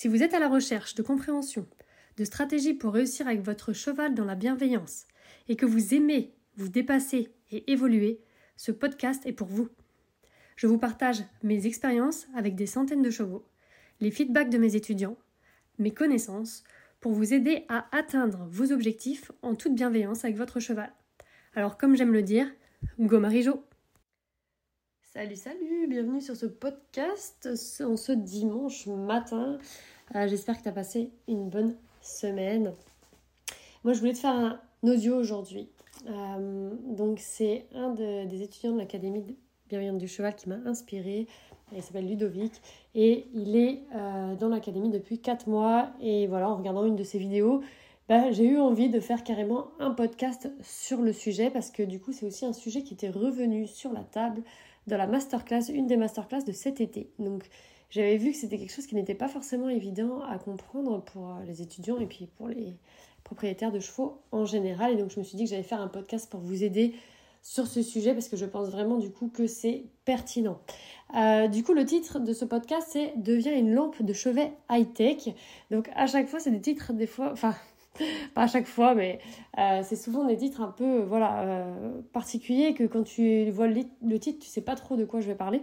Si vous êtes à la recherche de compréhension, de stratégies pour réussir avec votre cheval dans la bienveillance et que vous aimez vous dépasser et évoluer, ce podcast est pour vous. Je vous partage mes expériences avec des centaines de chevaux, les feedbacks de mes étudiants, mes connaissances, pour vous aider à atteindre vos objectifs en toute bienveillance avec votre cheval. Alors comme j'aime le dire, go Salut, salut, bienvenue sur ce podcast en ce dimanche matin. Euh, j'espère que tu as passé une bonne semaine. Moi, je voulais te faire un audio aujourd'hui. Euh, donc, c'est un des étudiants de l'Académie bienveillante du cheval qui m'a inspiré. Il s'appelle Ludovic et il est euh, dans l'académie depuis 4 mois. Et voilà, en regardant une de ses vidéos, bah, j'ai eu envie de faire carrément un podcast sur le sujet parce que du coup, c'est aussi un sujet qui était revenu sur la table dans la masterclass, une des masterclass de cet été. Donc j'avais vu que c'était quelque chose qui n'était pas forcément évident à comprendre pour euh, les étudiants et puis pour les propriétaires de chevaux en général. Et donc je me suis dit que j'allais faire un podcast pour vous aider sur ce sujet parce que je pense vraiment du coup que c'est pertinent. Euh, du coup, le titre de ce podcast c'est Devient une lampe de chevet high-tech. Donc à chaque fois, c'est des titres des fois, enfin pas à chaque fois, mais euh, c'est souvent des titres un peu voilà, particuliers que quand tu vois le, titre, tu sais pas trop de quoi je vais parler.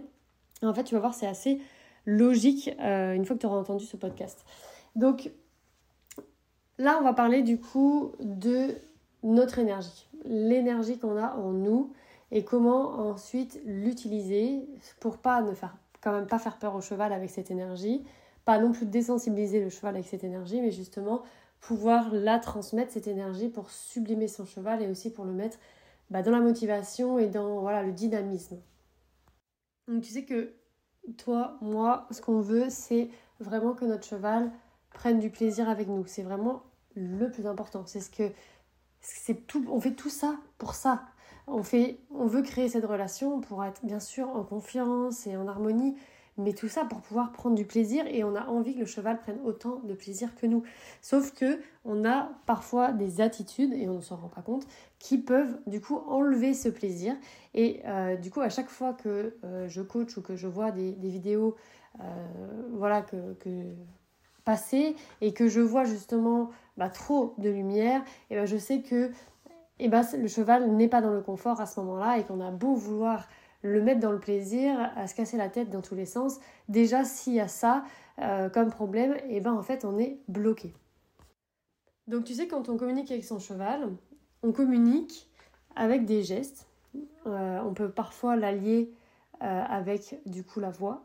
En fait, tu vas voir, c'est assez logique euh, une fois que tu auras entendu ce podcast. Donc là, on va parler du coup de notre énergie, l'énergie qu'on a en nous et comment ensuite l'utiliser pour pas ne faire quand même pas faire peur au cheval avec cette énergie, pas non plus désensibiliser le cheval avec cette énergie, mais justement pouvoir la transmettre, cette énergie, pour sublimer son cheval et aussi pour le mettre bah, dans la motivation et dans voilà, le dynamisme. Donc tu sais que toi, moi, ce qu'on veut, c'est vraiment que notre cheval prenne du plaisir avec nous. C'est vraiment le plus important. C'est ce que c'est tout. On fait tout ça pour ça. On fait, on veut créer cette relation pour être bien sûr en confiance et en harmonie, mais tout ça pour pouvoir prendre du plaisir et on a envie que le cheval prenne autant de plaisir que nous. Sauf que on a parfois des attitudes et on ne s'en rend pas compte qui peuvent du coup enlever ce plaisir et euh, du coup à chaque fois que euh, je coach ou que je vois des, vidéos euh, voilà que, passer et que je vois justement bah, trop de lumière et ben je sais que et ben, le cheval n'est pas dans le confort à ce moment-là et qu'on a beau vouloir le mettre dans le plaisir, à se casser la tête dans tous les sens. Déjà, s'il y a ça euh, comme problème, et eh ben en fait, on est bloqué. Donc tu sais, quand on communique avec son cheval, on communique avec des gestes. Euh, on peut parfois l'allier euh, avec du coup la voix.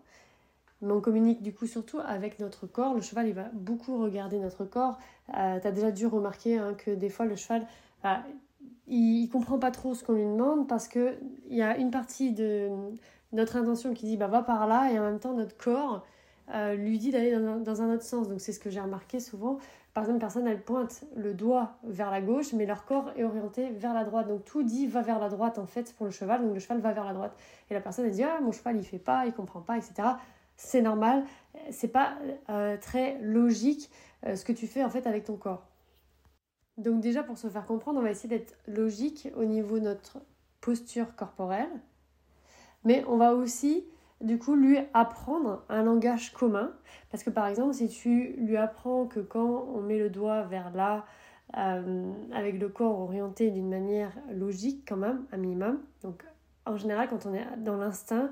Mais on communique du coup surtout avec notre corps. Le cheval, il va beaucoup regarder notre corps. tu as déjà dû remarquer hein, que des fois, le cheval, il, comprend pas trop ce qu'on lui demande parce que il y a une partie de notre intention qui dit bah va par là et en même temps notre corps euh, lui dit d'aller dans, un autre sens. Donc c'est ce que j'ai remarqué souvent. Par exemple, une personne elle pointe le doigt vers la gauche, mais leur corps est orienté vers la droite. Donc tout dit va vers la droite en fait pour le cheval. Donc le cheval va vers la droite. Et la personne elle dit ah mon cheval il fait pas, il comprend pas, etc. C'est normal. C'est pas euh, très logique euh, ce que tu fais en fait avec ton corps. Donc déjà pour se faire comprendre, on va essayer d'être logique au niveau de notre posture corporelle, mais on va aussi du coup lui apprendre un langage commun, parce que par exemple si tu lui apprends que quand on met le doigt vers là, euh, avec le corps orienté d'une manière logique quand même, un minimum, donc en général quand on est dans l'instinct,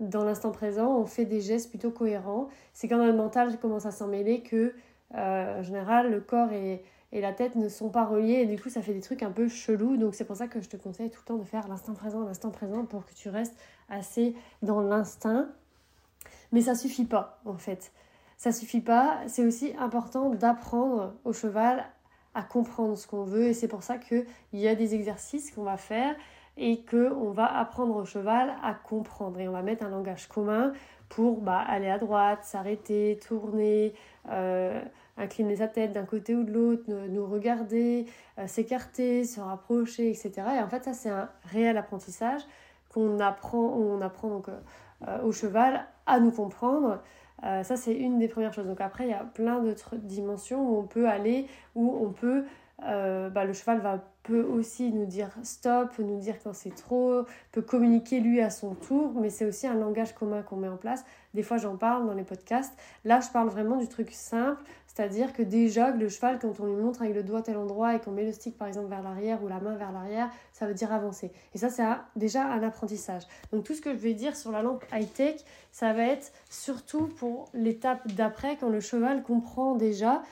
dans l'instant présent, on fait des gestes plutôt cohérents. C'est quand le mental commence à s'en mêler que, euh, en général, le corps est, et la tête ne sont pas reliés et du coup ça fait des trucs un peu chelous. Donc c'est pour ça que je te conseille tout le temps de faire l'instant présent l'instant présent pour que tu restes assez dans l'instinct. Mais ça suffit pas en fait. Ça suffit pas. C'est aussi important d'apprendre au cheval à comprendre ce qu'on veut. Et c'est pour ça qu'il y a des exercices qu'on va faire et qu'on va apprendre au cheval à comprendre. Et on va mettre un langage commun pour bah, aller à droite, s'arrêter, tourner, euh, incliner sa tête d'un côté ou de l'autre, nous, regarder, euh, s'écarter, se rapprocher, etc. Et en fait, ça, c'est un réel apprentissage qu'on apprend, on apprend donc, euh, au cheval à nous comprendre. ça, c'est une des premières choses. Donc après, il y a plein d'autres dimensions où on peut aller, où on peut euh, bah, le cheval va, peut aussi nous dire stop, nous dire quand c'est trop, peut communiquer lui à son tour, mais c'est aussi un langage commun qu'on met en place. Des fois j'en parle dans les podcasts. Là je parle vraiment du truc simple, c'est-à-dire que déjà le cheval quand on lui montre avec le doigt tel endroit et qu'on met le stick par exemple vers l'arrière ou la main vers l'arrière, ça veut dire avancer. Et ça c'est déjà un apprentissage. Donc tout ce que je vais dire sur la lampe high-tech, ça va être surtout pour l'étape d'après quand le cheval comprend déjà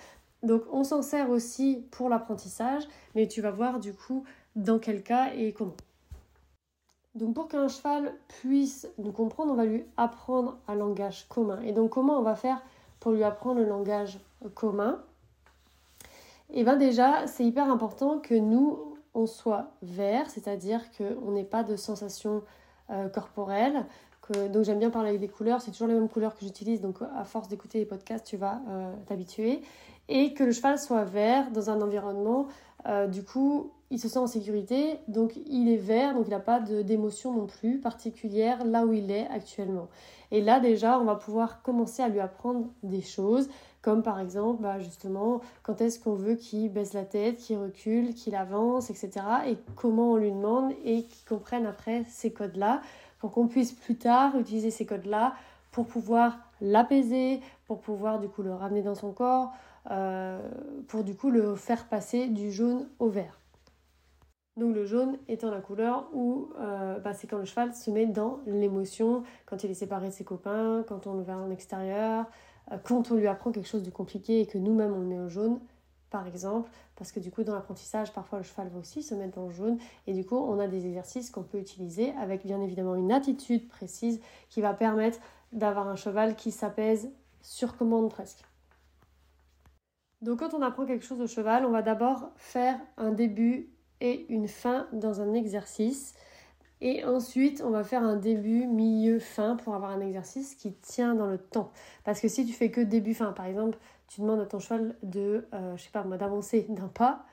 donc on s'en sert aussi pour l'apprentissage, mais tu vas voir du coup dans quel cas et comment. Donc pour qu'un cheval puisse nous comprendre, on va lui apprendre un langage commun. Et donc comment on va faire pour lui apprendre le langage commun Et eh bien déjà, c'est hyper important que nous, on soit vert, c'est-à-dire qu'on n'ait pas de sensation euh, corporelle. donc j'aime bien parler avec des couleurs, c'est toujours les mêmes couleurs que j'utilise, donc à force d'écouter les podcasts, tu vas euh, t'habituer et que le cheval soit vert dans un environnement, euh, du coup, il se sent en sécurité, donc il est vert, donc il n'a pas d'émotion non plus particulière là où il est actuellement. Et là déjà, on va pouvoir commencer à lui apprendre des choses, comme par exemple, bah, justement, quand est-ce qu'on veut qu'il baisse la tête, qu'il recule, qu'il avance, etc. Et comment on lui demande et qu'il comprenne après ces codes-là, pour qu'on puisse plus tard utiliser ces codes-là pour pouvoir l'apaiser, pour pouvoir du coup le ramener dans son corps, pour du coup le faire passer du jaune au vert. Donc le jaune étant la couleur où euh, bah, c'est quand le cheval se met dans l'émotion, quand il est séparé de ses copains, quand on le va en extérieur, euh, quand on lui apprend quelque chose de compliqué et que nous-mêmes on le met au jaune, par exemple, parce que du coup dans l'apprentissage parfois le cheval va aussi se mettre dans jaune et du coup on a des exercices qu'on peut utiliser avec bien évidemment une attitude précise qui va permettre d'avoir un cheval qui s'apaise sur commande presque. Donc quand on apprend quelque chose au cheval, on va d'abord faire un début et une fin dans un exercice. Et ensuite, on va faire un début, milieu, fin pour avoir un exercice qui tient dans le temps. Parce que si tu fais que début, fin, par exemple, tu demandes à ton cheval de, euh, je pas d'avancer d'un pas,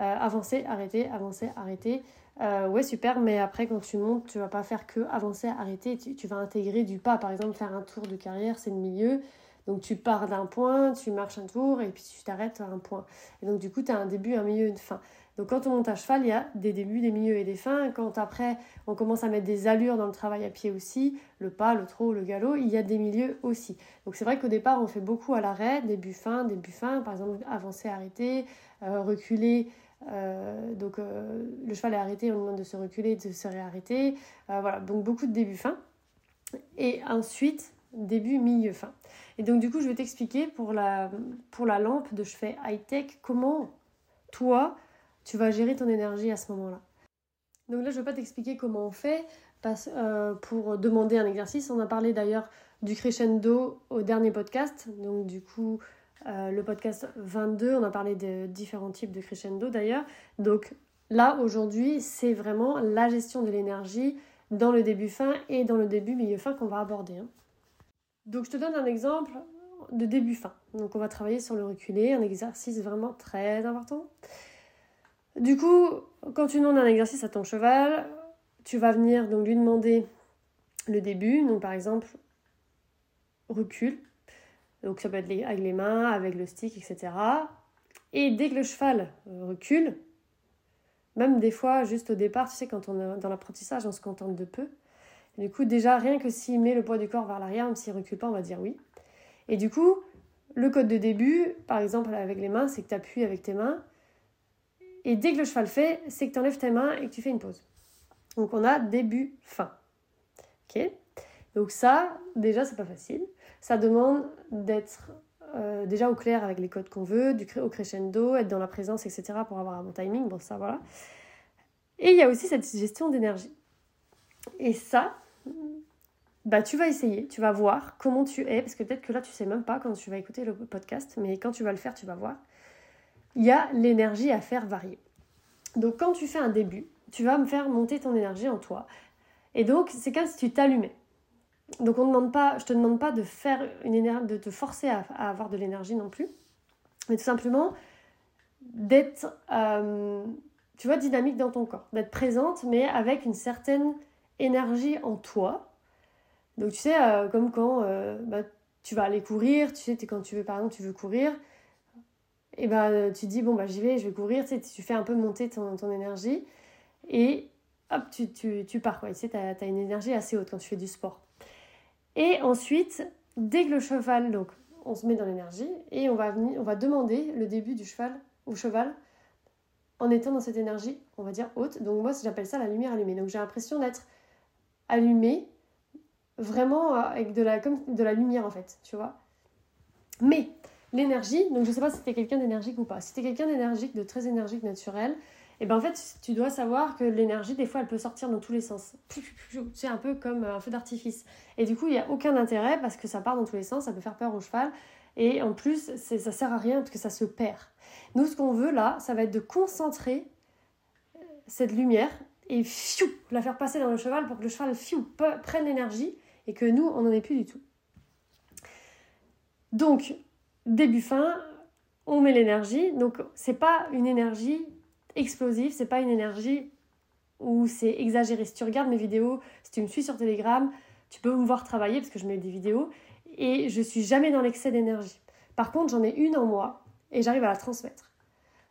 euh, avancer, arrêter, avancer, arrêter. Euh, ouais, super, mais après, quand tu montes, tu vas pas faire que avancer, arrêter. Tu vas intégrer du pas. Par exemple, faire un tour de carrière, c'est le milieu. Donc tu pars d'un point, tu marches un tour et puis tu t'arrêtes à un point. Et donc du coup, tu as un début, un milieu, une fin. Donc quand on monte à cheval, il y a des débuts, des milieux et des fins. Quand après, on commence à mettre des allures dans le travail à pied aussi, le pas, le trot, le galop, il y a des milieux aussi. Donc c'est vrai qu'au départ, on fait beaucoup à l'arrêt, début, fin, début, fin. Par exemple, avancer, arrêter, euh, reculer. Euh, donc euh, le cheval est arrêté, on demande de se reculer, de se réarrêter. voilà, donc beaucoup de début, fin. Et ensuite, début, milieu, fin. Et donc du coup, je vais t'expliquer pour la, lampe de chevet high-tech comment toi, tu vas gérer ton énergie à ce moment-là. Donc là, je ne vais pas t'expliquer comment on fait euh, pour demander un exercice. On a parlé d'ailleurs du crescendo au dernier podcast. Donc du coup, euh, le podcast 22, on a parlé de différents types de crescendo d'ailleurs. Donc là, aujourd'hui, c'est vraiment la gestion de l'énergie dans le début fin et dans le début milieu fin qu'on va aborder. Hein. Donc je te donne un exemple de début fin. Donc on va travailler sur le reculé, un exercice vraiment très important. Du coup, quand tu demandes un exercice à ton cheval, tu vas venir donc lui demander le début. Donc par exemple, recule. Donc ça peut être avec les mains, avec le stick, etc. Et dès que le cheval recule, même des fois, juste au départ, tu sais, quand on est dans l'apprentissage, on se contente de peu. Du coup, déjà, rien que s'il met le poids du corps vers l'arrière, même s'il recule pas, on va dire oui. Et du coup, le code de début, par exemple avec les mains, c'est que tu appuies avec tes mains. Et dès que le cheval fait, c'est que tu enlèves tes mains et que tu fais une pause. Donc on a début, fin. Ok? Donc ça, déjà, c'est pas facile. Ça demande d'être euh, déjà au clair avec les codes qu'on veut, du au crescendo, être dans la présence, etc. pour avoir un bon timing. Bon, ça, voilà. Et il y a aussi cette gestion d'énergie. Et ça, bah, tu vas essayer, tu vas voir comment tu es, parce que peut-être que là, tu sais même pas quand tu vas écouter le podcast, mais quand tu vas le faire, tu vas voir. Il y a l'énergie à faire varier. Donc, quand tu fais un début, tu vas me faire monter ton énergie en toi. Et donc, c'est comme si tu t'allumais. Donc on demande pas, je te demande pas de faire une énergie, de te forcer à, avoir de l'énergie non plus, mais tout simplement d'être, euh, dynamique dans ton corps, d'être présente, mais avec une certaine énergie en toi. Donc tu sais, euh, comme quand euh, bah, tu vas aller courir, tu sais, quand tu veux, par exemple, tu veux courir, et ben tu dis, bon, bah j'y vais, je vais courir, tu, sais, tu fais un peu monter ton, énergie, et hop, tu, tu, tu pars, quoi. Tu sais, tu as, as une énergie assez haute quand tu fais du sport. Et ensuite, dès que le cheval, donc on se met dans l'énergie et on va, venir, on va demander le début du cheval au cheval en étant dans cette énergie, on va dire haute. Donc moi, j'appelle ça la lumière allumée. Donc j'ai l'impression d'être allumée vraiment euh, avec de la, comme de la lumière en fait, tu vois. Mais l'énergie, donc je sais pas si tu es quelqu'un d'énergique ou pas. Si tu es quelqu'un d'énergique, de très énergique, naturel, et ben en fait, tu dois savoir que l'énergie, des fois, elle peut sortir dans tous les sens. C'est un peu comme un feu d'artifice. Et du coup, il n'y a aucun intérêt parce que ça part dans tous les sens, ça peut faire peur au cheval. Et en plus, ça sert à rien parce que ça se perd. Nous, ce qu'on veut là, ça va être de concentrer euh, cette lumière et fiou, la faire passer dans le cheval pour que le cheval fiou, prenne l'énergie et que nous, on n'en ait plus du tout. Donc, début fin, on met l'énergie. Donc, c'est pas une énergie explosif, c'est pas une énergie où c'est exagéré. Si tu regardes mes vidéos, si tu me suis sur Telegram, tu peux me voir travailler parce que je mets des vidéos et je suis jamais dans l'excès d'énergie. Par contre, j'en ai une en moi et j'arrive à la transmettre.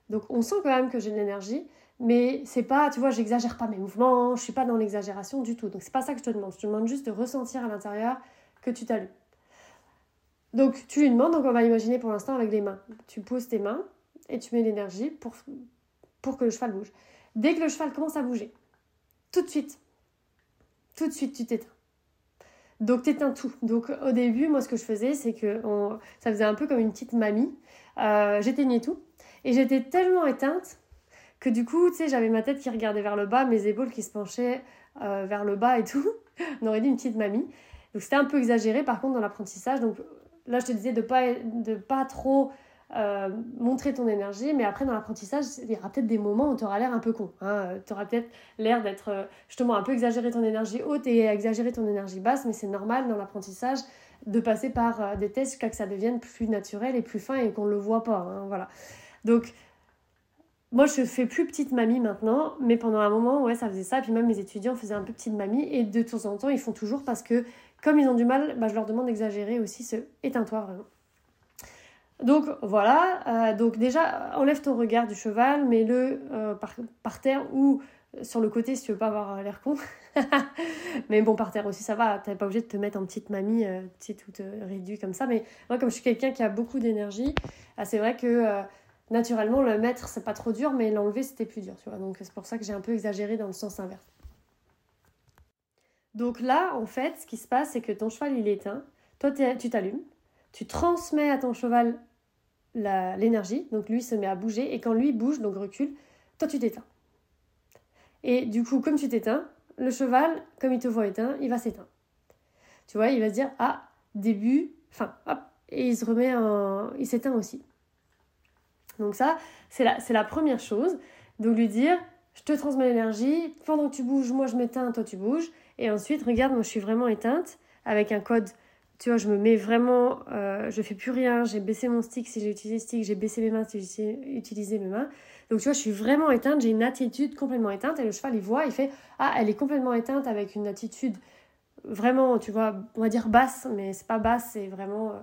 Donc on sent quand même que j'ai de l'énergie, mais c'est pas, tu vois, j'exagère pas mes mouvements, je suis pas dans l'exagération du tout. Donc c'est pas ça que je te demande. Je te demande juste de ressentir à l'intérieur que tu t'allumes. Donc tu lui demandes, donc on va imaginer pour l'instant avec les mains. Tu poses tes mains et tu mets l'énergie pour que le cheval bouge. Dès que le cheval commence à bouger, tout de suite, tout de suite, tu t'éteins. Donc t'éteins tout. Donc au début, moi ce que je faisais, c'est que ça faisait un peu comme une petite mamie. Euh, j'éteignais tout. Et j'étais tellement éteinte que du coup, tu sais, j'avais ma tête qui regardait vers le bas, mes épaules qui se penchaient euh, vers le bas et tout. On aurait dit une petite mamie. Donc c'était un peu exagéré par contre dans l'apprentissage. Donc là, je te disais de pas, de pas trop euh, montrer ton énergie, mais après dans l'apprentissage, il y aura peut-être des moments où tu auras l'air un peu con. Hein. Tu auras peut-être l'air d'être euh, justement un peu exagéré ton énergie haute et exagérer ton énergie basse, mais c'est normal dans l'apprentissage de passer par euh, des tests jusqu'à que ça devienne plus naturel et plus fin et qu'on ne le voit pas. Hein, voilà. Donc, moi, je fais plus petite mamie maintenant, mais pendant un moment, ouais, ça faisait ça. Puis même mes étudiants faisaient un peu petite mamie. Et de temps en temps, ils font toujours parce que, comme ils ont du mal, bah, je leur demande d'exagérer aussi ce éteins-toi vraiment. Donc voilà, euh, donc déjà enlève ton regard du cheval, mets-le euh, par, terre ou sur le côté si tu veux pas avoir l'air con. mais bon, par terre aussi ça va, t'es pas obligé de te mettre en petite mamie, euh, tu sais, toute réduite comme ça. Mais moi, comme je suis quelqu'un qui a beaucoup d'énergie, c'est vrai que naturellement le mettre c'est pas trop dur, mais l'enlever c'était plus dur, tu vois. Donc c'est pour ça que j'ai un peu exagéré dans le sens inverse. Donc là, en fait, ce qui se passe, c'est que ton cheval il est éteint, toi tu t'allumes tu transmets à ton cheval l'énergie, donc lui se met à bouger, et quand lui bouge, donc recule, toi tu t'éteins. Et du coup, comme tu t'éteins, le cheval, comme il te voit éteint, il va s'éteindre. Tu vois, il va se dire, ah, début, fin, hop, et il se remet en... il s'éteint aussi. Donc ça, c'est la, la première chose. Donc lui dire, je te transmets l'énergie, pendant que tu bouges, moi je m'éteins, toi tu bouges. Et ensuite, regarde, moi je suis vraiment éteinte, avec un code tu vois, je me mets vraiment, euh, je fais plus rien, j'ai baissé mon stick si j'ai utilisé stick, j'ai baissé mes mains si j'ai utilisé mes mains. Donc tu vois, je suis vraiment éteinte, j'ai une attitude complètement éteinte et le cheval il voit, il fait ah, elle est complètement éteinte avec une attitude vraiment, tu vois, on va dire basse, mais c'est pas basse, c'est vraiment euh,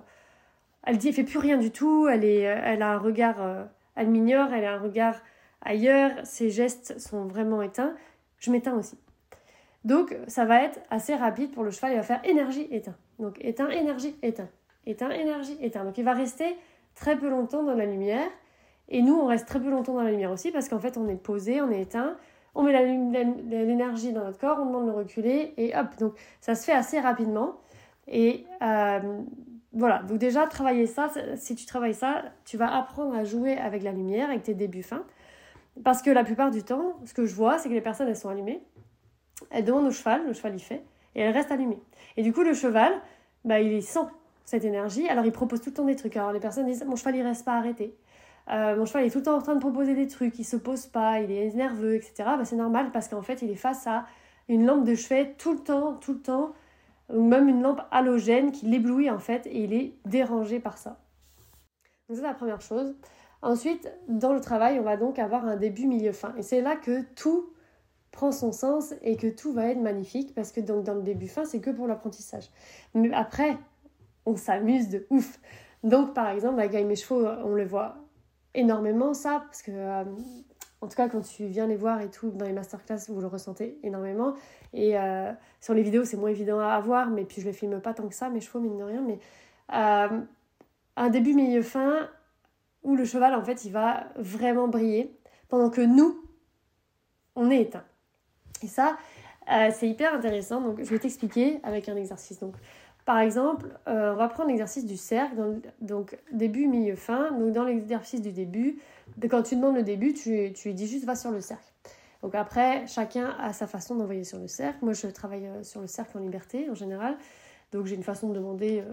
elle dit elle fait plus rien du tout, elle euh, a un regard euh, elle m'ignore, elle a un regard ailleurs, ses gestes sont vraiment éteints. Je m'éteins aussi. Donc ça va être assez rapide pour le cheval, il va faire énergie éteint. Donc éteint, énergie, éteint. Éteint, énergie, éteint. Donc il va rester très peu longtemps dans la lumière. Et nous, on reste très peu longtemps dans la lumière aussi parce qu'en fait, on est posé, on est éteint. On met l'énergie dans notre corps, on demande de le reculer et hop. Donc ça se fait assez rapidement. Et euh, voilà, donc déjà, travailler ça, si tu travailles ça, tu vas apprendre à jouer avec la lumière, avec tes débuts fins. Parce que la plupart du temps, ce que je vois, c'est que les personnes, elles sont allumées. Elles demandent au cheval, le cheval il fait, et elles restent allumées. Et du coup, le cheval, bah, il sent cette énergie, alors il propose tout le temps des trucs. Alors les personnes disent Mon cheval, il reste pas arrêté. Euh, mon cheval est tout le temps en train de proposer des trucs, il se pose pas, il est nerveux, etc. Bah, c'est normal parce qu'en fait, il est face à une lampe de chevet tout le temps, tout le temps, même une lampe halogène qui l'éblouit en fait et il est dérangé par ça. Donc c'est la première chose. Ensuite, dans le travail, on va donc avoir un début, milieu, fin. Et c'est là que tout prend son sens et que tout va être magnifique parce que dans le début fin c'est que pour l'apprentissage. Mais après on s'amuse de ouf. Donc par exemple la gaille mes chevaux on le voit énormément ça parce que euh, en tout cas quand tu viens les voir et tout dans les masterclass vous le ressentez énormément et euh, sur les vidéos c'est moins évident à voir mais puis je les filme pas tant que ça mes chevaux mine de rien mais euh, un début milieu fin où le cheval en fait il va vraiment briller pendant que nous on est éteint. Et ça, euh, c'est hyper intéressant. Donc, je vais t'expliquer avec un exercice. Donc, par exemple, euh, on va prendre l'exercice du cercle. Donc, début, milieu, fin. Donc, dans l'exercice du début, quand tu demandes le début, tu, tu dis juste va sur le cercle. Donc, après, chacun a sa façon d'envoyer sur le cercle. Moi, je travaille euh, sur le cercle en liberté en général. Donc, j'ai une façon de demander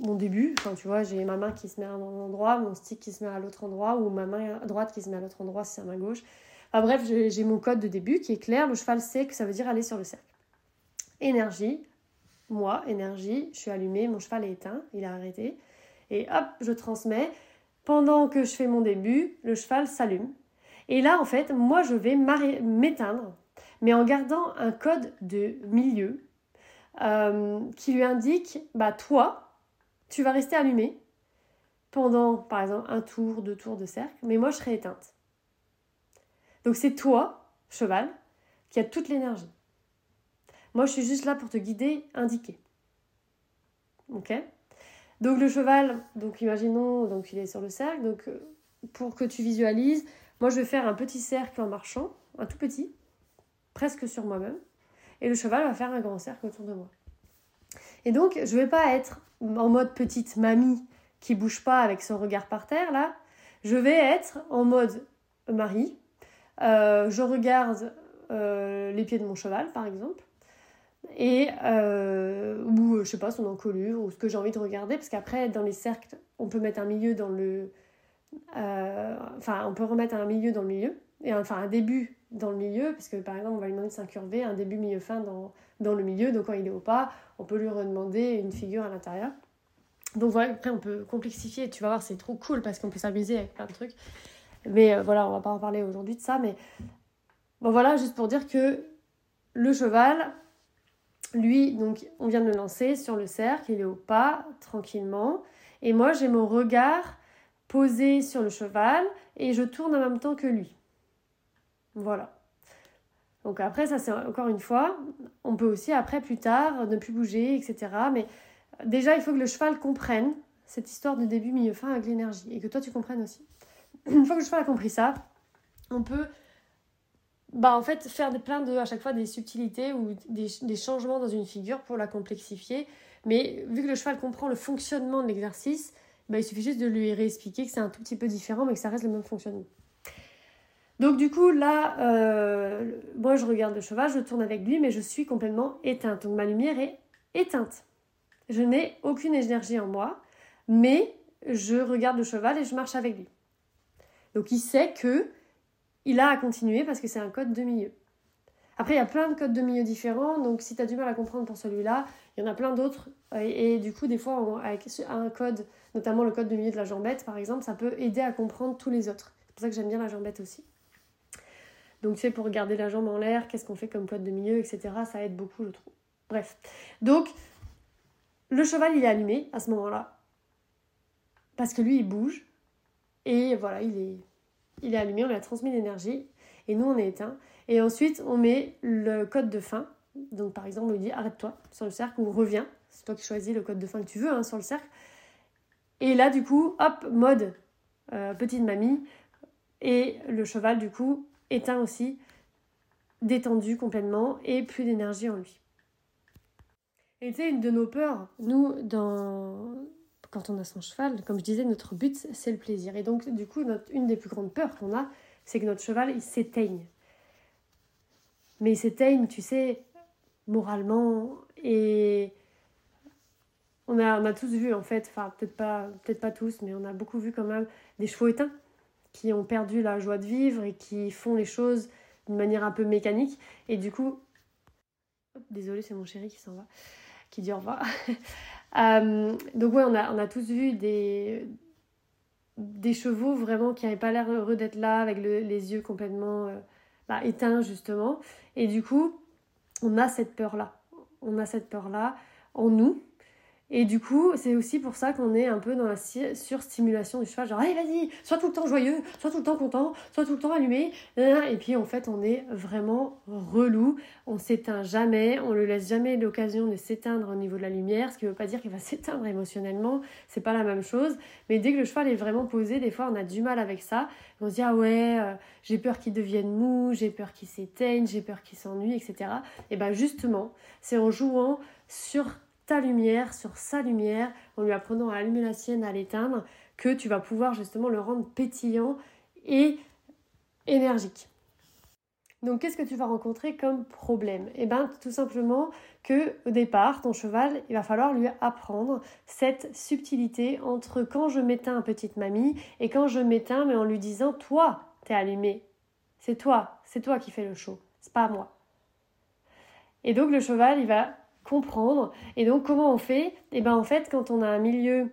mon début. Enfin, tu vois, j'ai ma main qui se met à un endroit, mon stick qui se met à l'autre endroit, ou ma main droite qui se met à l'autre endroit si c'est ma main gauche. Enfin bref, j'ai mon code de début qui est clair. Le cheval sait que ça veut dire aller sur le cercle. Énergie. Moi, énergie, je suis allumée, mon cheval est éteint, il a arrêté. Et hop, je transmets. Pendant que je fais mon début, le cheval s'allume. Et là, en fait, moi, je vais m'éteindre, mais en gardant un code de milieu euh, qui lui indique, bah toi, tu vas rester allumé pendant, par exemple, un tour, deux tours de cercle, mais moi, je serai éteinte. Donc c'est toi, cheval, qui a toute l'énergie. Moi, je suis juste là pour te guider, indiquer. Ok? Donc le cheval, donc imaginons, donc il est sur le cercle. Donc euh, pour que tu visualises, moi je vais faire un petit cercle en marchant, un tout petit, presque sur moi-même, et le cheval va faire un grand cercle autour de moi. Et donc je vais pas être en mode petite mamie qui bouge pas avec son regard par terre là. Je vais être en mode Marie, euh, je regarde euh, les pieds de mon cheval, par exemple, et euh, ou je sais pas son encolure ou ce que j'ai envie de regarder, parce qu'après dans les cercles, on peut mettre un milieu dans le, enfin on peut remettre un milieu dans le milieu et enfin un début dans le milieu, parce que par exemple on va lui demander de s'incurver, un début, milieu, fin dans, dans le milieu, donc quand il est au pas, on peut lui redemander une figure à l'intérieur. Donc voilà, après on peut complexifier, tu vas voir, c'est trop cool parce qu'on peut s'amuser avec plein de trucs. Mais euh, voilà, on va pas en parler aujourd'hui de ça. Mais bon, voilà, juste pour dire que le cheval, lui, donc on vient de le lancer sur le cercle, il est au pas, tranquillement. Et moi, j'ai mon regard posé sur le cheval et je tourne en même temps que lui. Voilà. Donc après, ça c'est encore une fois, on peut aussi après, plus tard, ne plus bouger, etc. Mais déjà, il faut que le cheval comprenne cette histoire de début, milieu, fin avec l'énergie et que toi tu comprennes aussi une fois que le cheval a compris ça, on peut bah, en fait, faire des, plein de, à chaque fois des subtilités ou des, des, changements dans une figure pour la complexifier. Mais vu que le cheval comprend le fonctionnement de l'exercice, bah, il suffit juste de lui réexpliquer que c'est un tout petit peu différent, mais que ça reste le même fonctionnement. Donc du coup, là, euh, moi je regarde le cheval, je tourne avec lui, mais je suis complètement éteinte. Donc ma lumière est éteinte. Je n'ai aucune énergie en moi, mais je regarde le cheval et je marche avec lui. Donc il sait que il a à continuer parce que c'est un code de milieu. Après, il y a plein de codes de milieu différents, donc si tu as du mal à comprendre pour celui-là, il y en a plein d'autres. Et, du coup, des fois, avec un code, notamment le code de milieu de la jambette, par exemple, ça peut aider à comprendre tous les autres. C'est pour ça que j'aime bien la jambette aussi. Donc, tu sais, pour garder la jambe en l'air, qu'est-ce qu'on fait comme code de milieu, etc., ça aide beaucoup, je trouve. Bref. Donc, le cheval, il est allumé à ce moment-là. Parce que lui, il bouge. Et voilà, il est, il est allumé, on lui a transmis l'énergie et nous on est éteint. Et ensuite on met le code de fin. Donc par exemple on lui dit arrête-toi sur le cercle ou reviens. C'est toi qui choisis le code de fin que tu veux hein, sur le cercle. Et là du coup, hop, mode euh, petite mamie. Et le cheval du coup éteint aussi, détendu complètement et plus d'énergie en lui. Et tu sais, une de nos peurs, nous, dans, quand on a son cheval, comme je disais, notre but, c'est le plaisir. Et donc, du coup, une des plus grandes peurs qu'on a, c'est que notre cheval, il s'éteigne. Mais il s'éteigne, tu sais, moralement. Et on a, on a tous vu, en fait, enfin, peut-être pas, peut pas tous, mais on a beaucoup vu quand même des chevaux éteints qui ont perdu la joie de vivre et qui font les choses d'une manière un peu mécanique. Et du coup, désolé, c'est mon chéri qui s'en va qui dit au revoir. Euh, donc ouais, on a, on a tous vu des, des chevaux vraiment qui n'avaient pas l'air heureux d'être là, avec les yeux complètement euh, bah, éteints justement. Et du coup, on a cette peur-là. On a cette peur-là en nous. Et du coup, c'est aussi pour ça qu'on est un peu dans la surstimulation du cheval, genre, allez, vas-y, sois tout le temps joyeux, sois tout le temps content, sois tout le temps allumé. Et puis, en fait, on est vraiment relou. On s'éteint jamais, on le laisse jamais l'occasion de s'éteindre au niveau de la lumière, ce qui ne veut pas dire qu'il va s'éteindre émotionnellement, c'est pas la même chose. Mais dès que le cheval est vraiment posé, des fois, on a du mal avec ça. On se dit, ah ouais, euh, j'ai peur qu'il devienne mou, j'ai peur qu'il s'éteigne, j'ai peur qu'il s'ennuie, etc. Et bien, justement, c'est en jouant sur ta lumière, sur sa lumière, en lui apprenant à allumer la sienne, à l'éteindre, que tu vas pouvoir justement le rendre pétillant et énergique. Donc qu'est-ce que tu vas rencontrer comme problème? Eh bien tout simplement que au départ, ton cheval, il va falloir lui apprendre cette subtilité entre quand je m'éteins petite mamie et quand je m'éteins mais en lui disant toi, t'es allumé. C'est toi, c'est toi qui fais le show, c'est pas moi. Et donc le cheval, il va comprendre. Et donc, comment on fait? Et eh bien, en fait, quand on a un milieu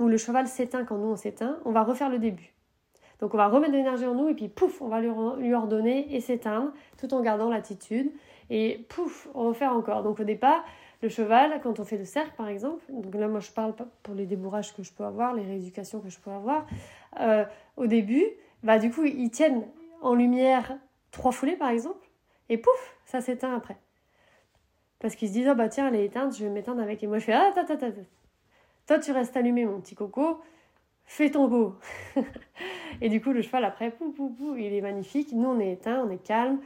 où le cheval s'éteint quand nous on s'éteint, on va refaire le début. Donc, on va remettre de l'énergie en nous et puis pouf, on va lui, ordonner et s'éteindre tout en gardant l'attitude. Et pouf, on va faire encore. Donc, au départ, le cheval, quand on fait le cercle par exemple, donc là, moi je parle pour les débourrages que je peux avoir, les rééducations que je peux avoir, euh, au début, bah, du coup, ils tiennent en lumière trois foulées par exemple, et pouf, ça s'éteint après. Parce qu'ils se disent, oh bah tiens, elle est éteinte, je vais m'éteindre avec. Et moi, je fais, ah, ta, ta, ta, Toi, tu restes allumé, mon petit coco. Fais ton beau. et du coup, le cheval, après, pou, pou, pou, il est magnifique. Nous, on est éteint, on est calme.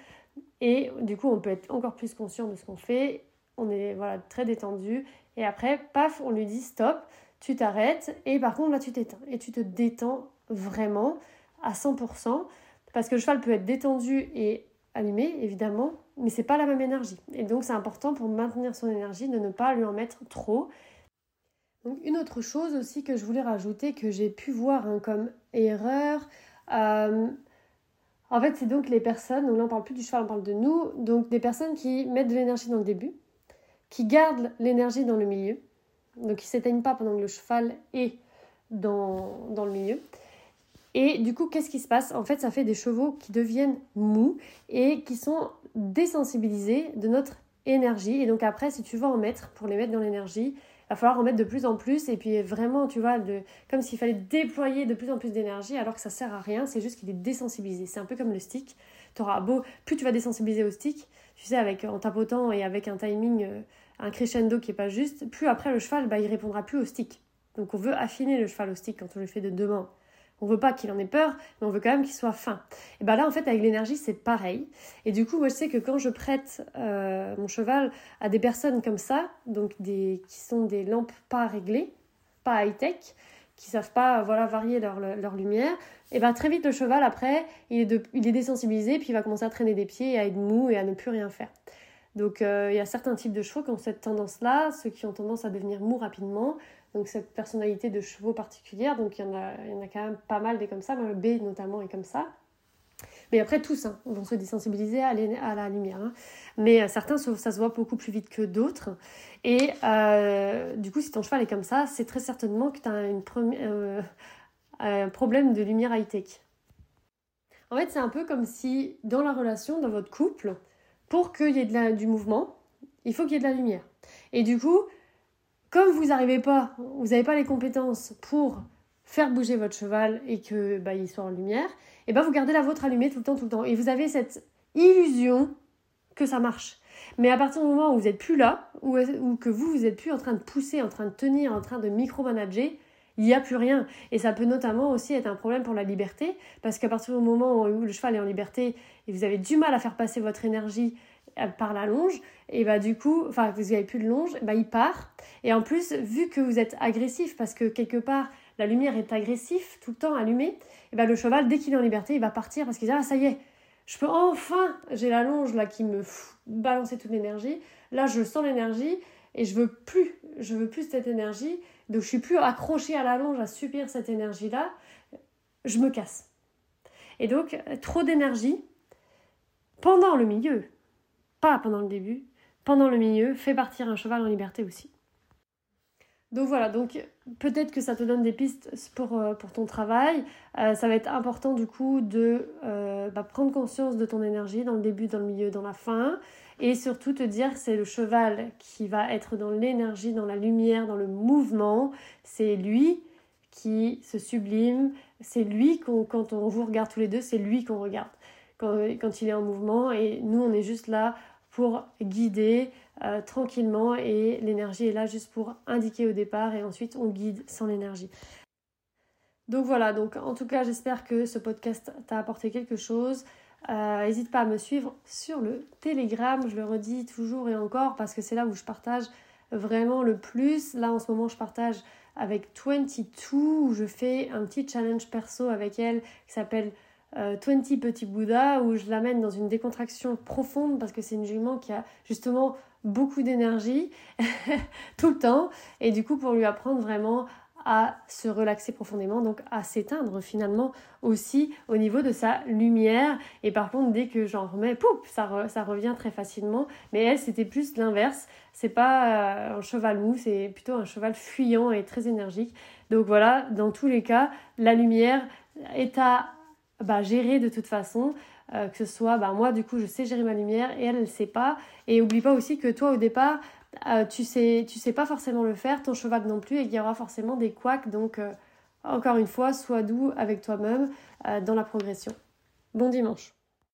Et du coup, on peut être encore plus conscient de ce qu'on fait. On est voilà, très détendu. Et après, paf, on lui dit stop, tu t'arrêtes. Et par contre, là, tu t'éteins. Et tu te détends vraiment à 100%. Parce que le cheval peut être détendu et allumé, évidemment, mais c'est pas la même énergie. Et donc c'est important pour maintenir son énergie de ne pas lui en mettre trop. Donc une autre chose aussi que je voulais rajouter que j'ai pu voir hein, comme erreur, euh, en fait c'est donc les personnes, donc là on parle plus du cheval, on parle de nous, donc des personnes qui mettent de l'énergie dans le début, qui gardent l'énergie dans le milieu, donc qui s'éteignent pas pendant que le cheval est dans, dans le milieu. Et du coup, qu'est-ce qui se passe? En fait, ça fait des chevaux qui deviennent mous et qui sont désensibilisés de notre énergie. Et donc après, si tu veux en mettre pour les mettre dans l'énergie, il va falloir en mettre de plus en plus. Et puis vraiment, tu vois, comme s'il fallait déployer de plus en plus d'énergie alors que ça sert à rien. C'est juste qu'il est désensibilisé. C'est un peu comme le stick. Auras beau, plus tu vas désensibiliser au stick, tu sais, avec, en tapotant et avec un timing, euh, un crescendo qui est pas juste, plus après le cheval, bah, il répondra plus au stick. Donc on veut affiner le cheval au stick quand on le fait de deux mains. On veut pas qu'il en ait peur, mais on veut quand même qu'il soit fin. Et bien là, en fait, avec l'énergie, c'est pareil. Et du coup, moi, je sais que quand je prête euh, mon cheval à des personnes comme ça, donc des, qui sont des lampes pas réglées, pas high-tech, qui savent pas voilà varier leur, lumière, et ben très vite le cheval après il est, il est désensibilisé puis il va commencer à traîner des pieds, à être mou et à ne plus rien faire. Donc euh, il y a certains types de chevaux qui ont cette tendance-là, ceux qui ont tendance à devenir mous rapidement, donc cette personnalité de chevaux particulière. Donc il y, en a, il y en a quand même pas mal des comme ça, le B notamment est comme ça. Mais après, tous hein, vont se désensibiliser à, la lumière. Hein. Mais euh, certains, ça se voit beaucoup plus vite que d'autres. Et euh, du coup, si ton cheval est comme ça, c'est très certainement que tu as euh, un problème de lumière high-tech. En fait, c'est un peu comme si dans la relation, dans votre couple, pour qu'il y ait du mouvement, il faut qu'il y ait de la lumière. Et du coup, comme vous n'arrivez pas, vous n'avez pas les compétences pour faire bouger votre cheval et que bah, il soit en lumière, et ben vous gardez la vôtre allumée tout le temps, tout le temps. Et vous avez cette illusion que ça marche. Mais à partir du moment où vous n'êtes plus là, ou, que vous, vous n'êtes plus en train de pousser, en train de tenir, en train de micromanager, il n'y a plus rien. Et ça peut notamment aussi être un problème pour la liberté, parce qu'à partir du moment où le cheval est en liberté et vous avez du mal à faire passer votre énergie par la longe, et bah du coup, enfin vous n'avez plus de longe, bah il part. Et en plus, vu que vous êtes agressif, parce que quelque part la lumière est agressive, tout le temps allumée, et bah le cheval, dès qu'il est en liberté, il va partir parce qu'il dit ah ça y est, je peux enfin, j'ai la longe là qui me balancer toute l'énergie. Là, je sens l'énergie et je veux plus, je veux plus cette énergie. Donc je suis plus accrochée à la longe à subir cette énergie là. Je me casse. Et donc trop d'énergie pendant le milieu, pendant le début, pendant le milieu fait partir un cheval en liberté aussi. Donc voilà, donc peut-être que ça te donne des pistes pour, euh, pour ton travail. Euh, ça va être important du coup de euh, bah, prendre conscience de ton énergie dans le début, dans le milieu, dans la fin. Et surtout te dire c'est le cheval qui va être dans l'énergie, dans la lumière, dans le mouvement. C'est lui qui se sublime. C'est lui, quand on vous regarde tous les deux, c'est lui qu'on regarde quand, quand il est en mouvement. Et nous, on est juste là pour guider euh, tranquillement et l'énergie est là juste pour indiquer au départ et ensuite on guide sans l'énergie. Donc voilà, donc en tout cas j'espère que ce podcast t'a apporté quelque chose. N'hésite euh, pas à me suivre sur le Telegram, je le redis toujours et encore parce que c'est là où je partage vraiment le plus. Là en ce moment je partage avec 22 où je fais un petit challenge perso avec elle qui s'appelle 20 euh, petits Bouddha où je l'amène dans une décontraction profonde parce que c'est une jument qui a justement beaucoup d'énergie tout le temps et du coup pour lui apprendre vraiment à se relaxer profondément, donc à s'éteindre finalement aussi au niveau de sa lumière. Et par contre, dès que j'en remets, pouf, ça, ça revient très facilement. Mais elle, c'était plus l'inverse. C'est pas euh, un cheval mou, c'est plutôt un cheval fuyant et très énergique. Donc voilà, dans tous les cas, la lumière est à bah, gérer de toute façon. Euh, que ce soit, bah, moi du coup je sais gérer ma lumière et elle elle sait pas. Et oublie pas aussi que toi au départ euh, tu sais tu sais pas forcément le faire, ton cheval non plus et qu'il y aura forcément des couacs. Donc euh, encore une fois, sois doux avec toi-même dans la progression. Bon dimanche.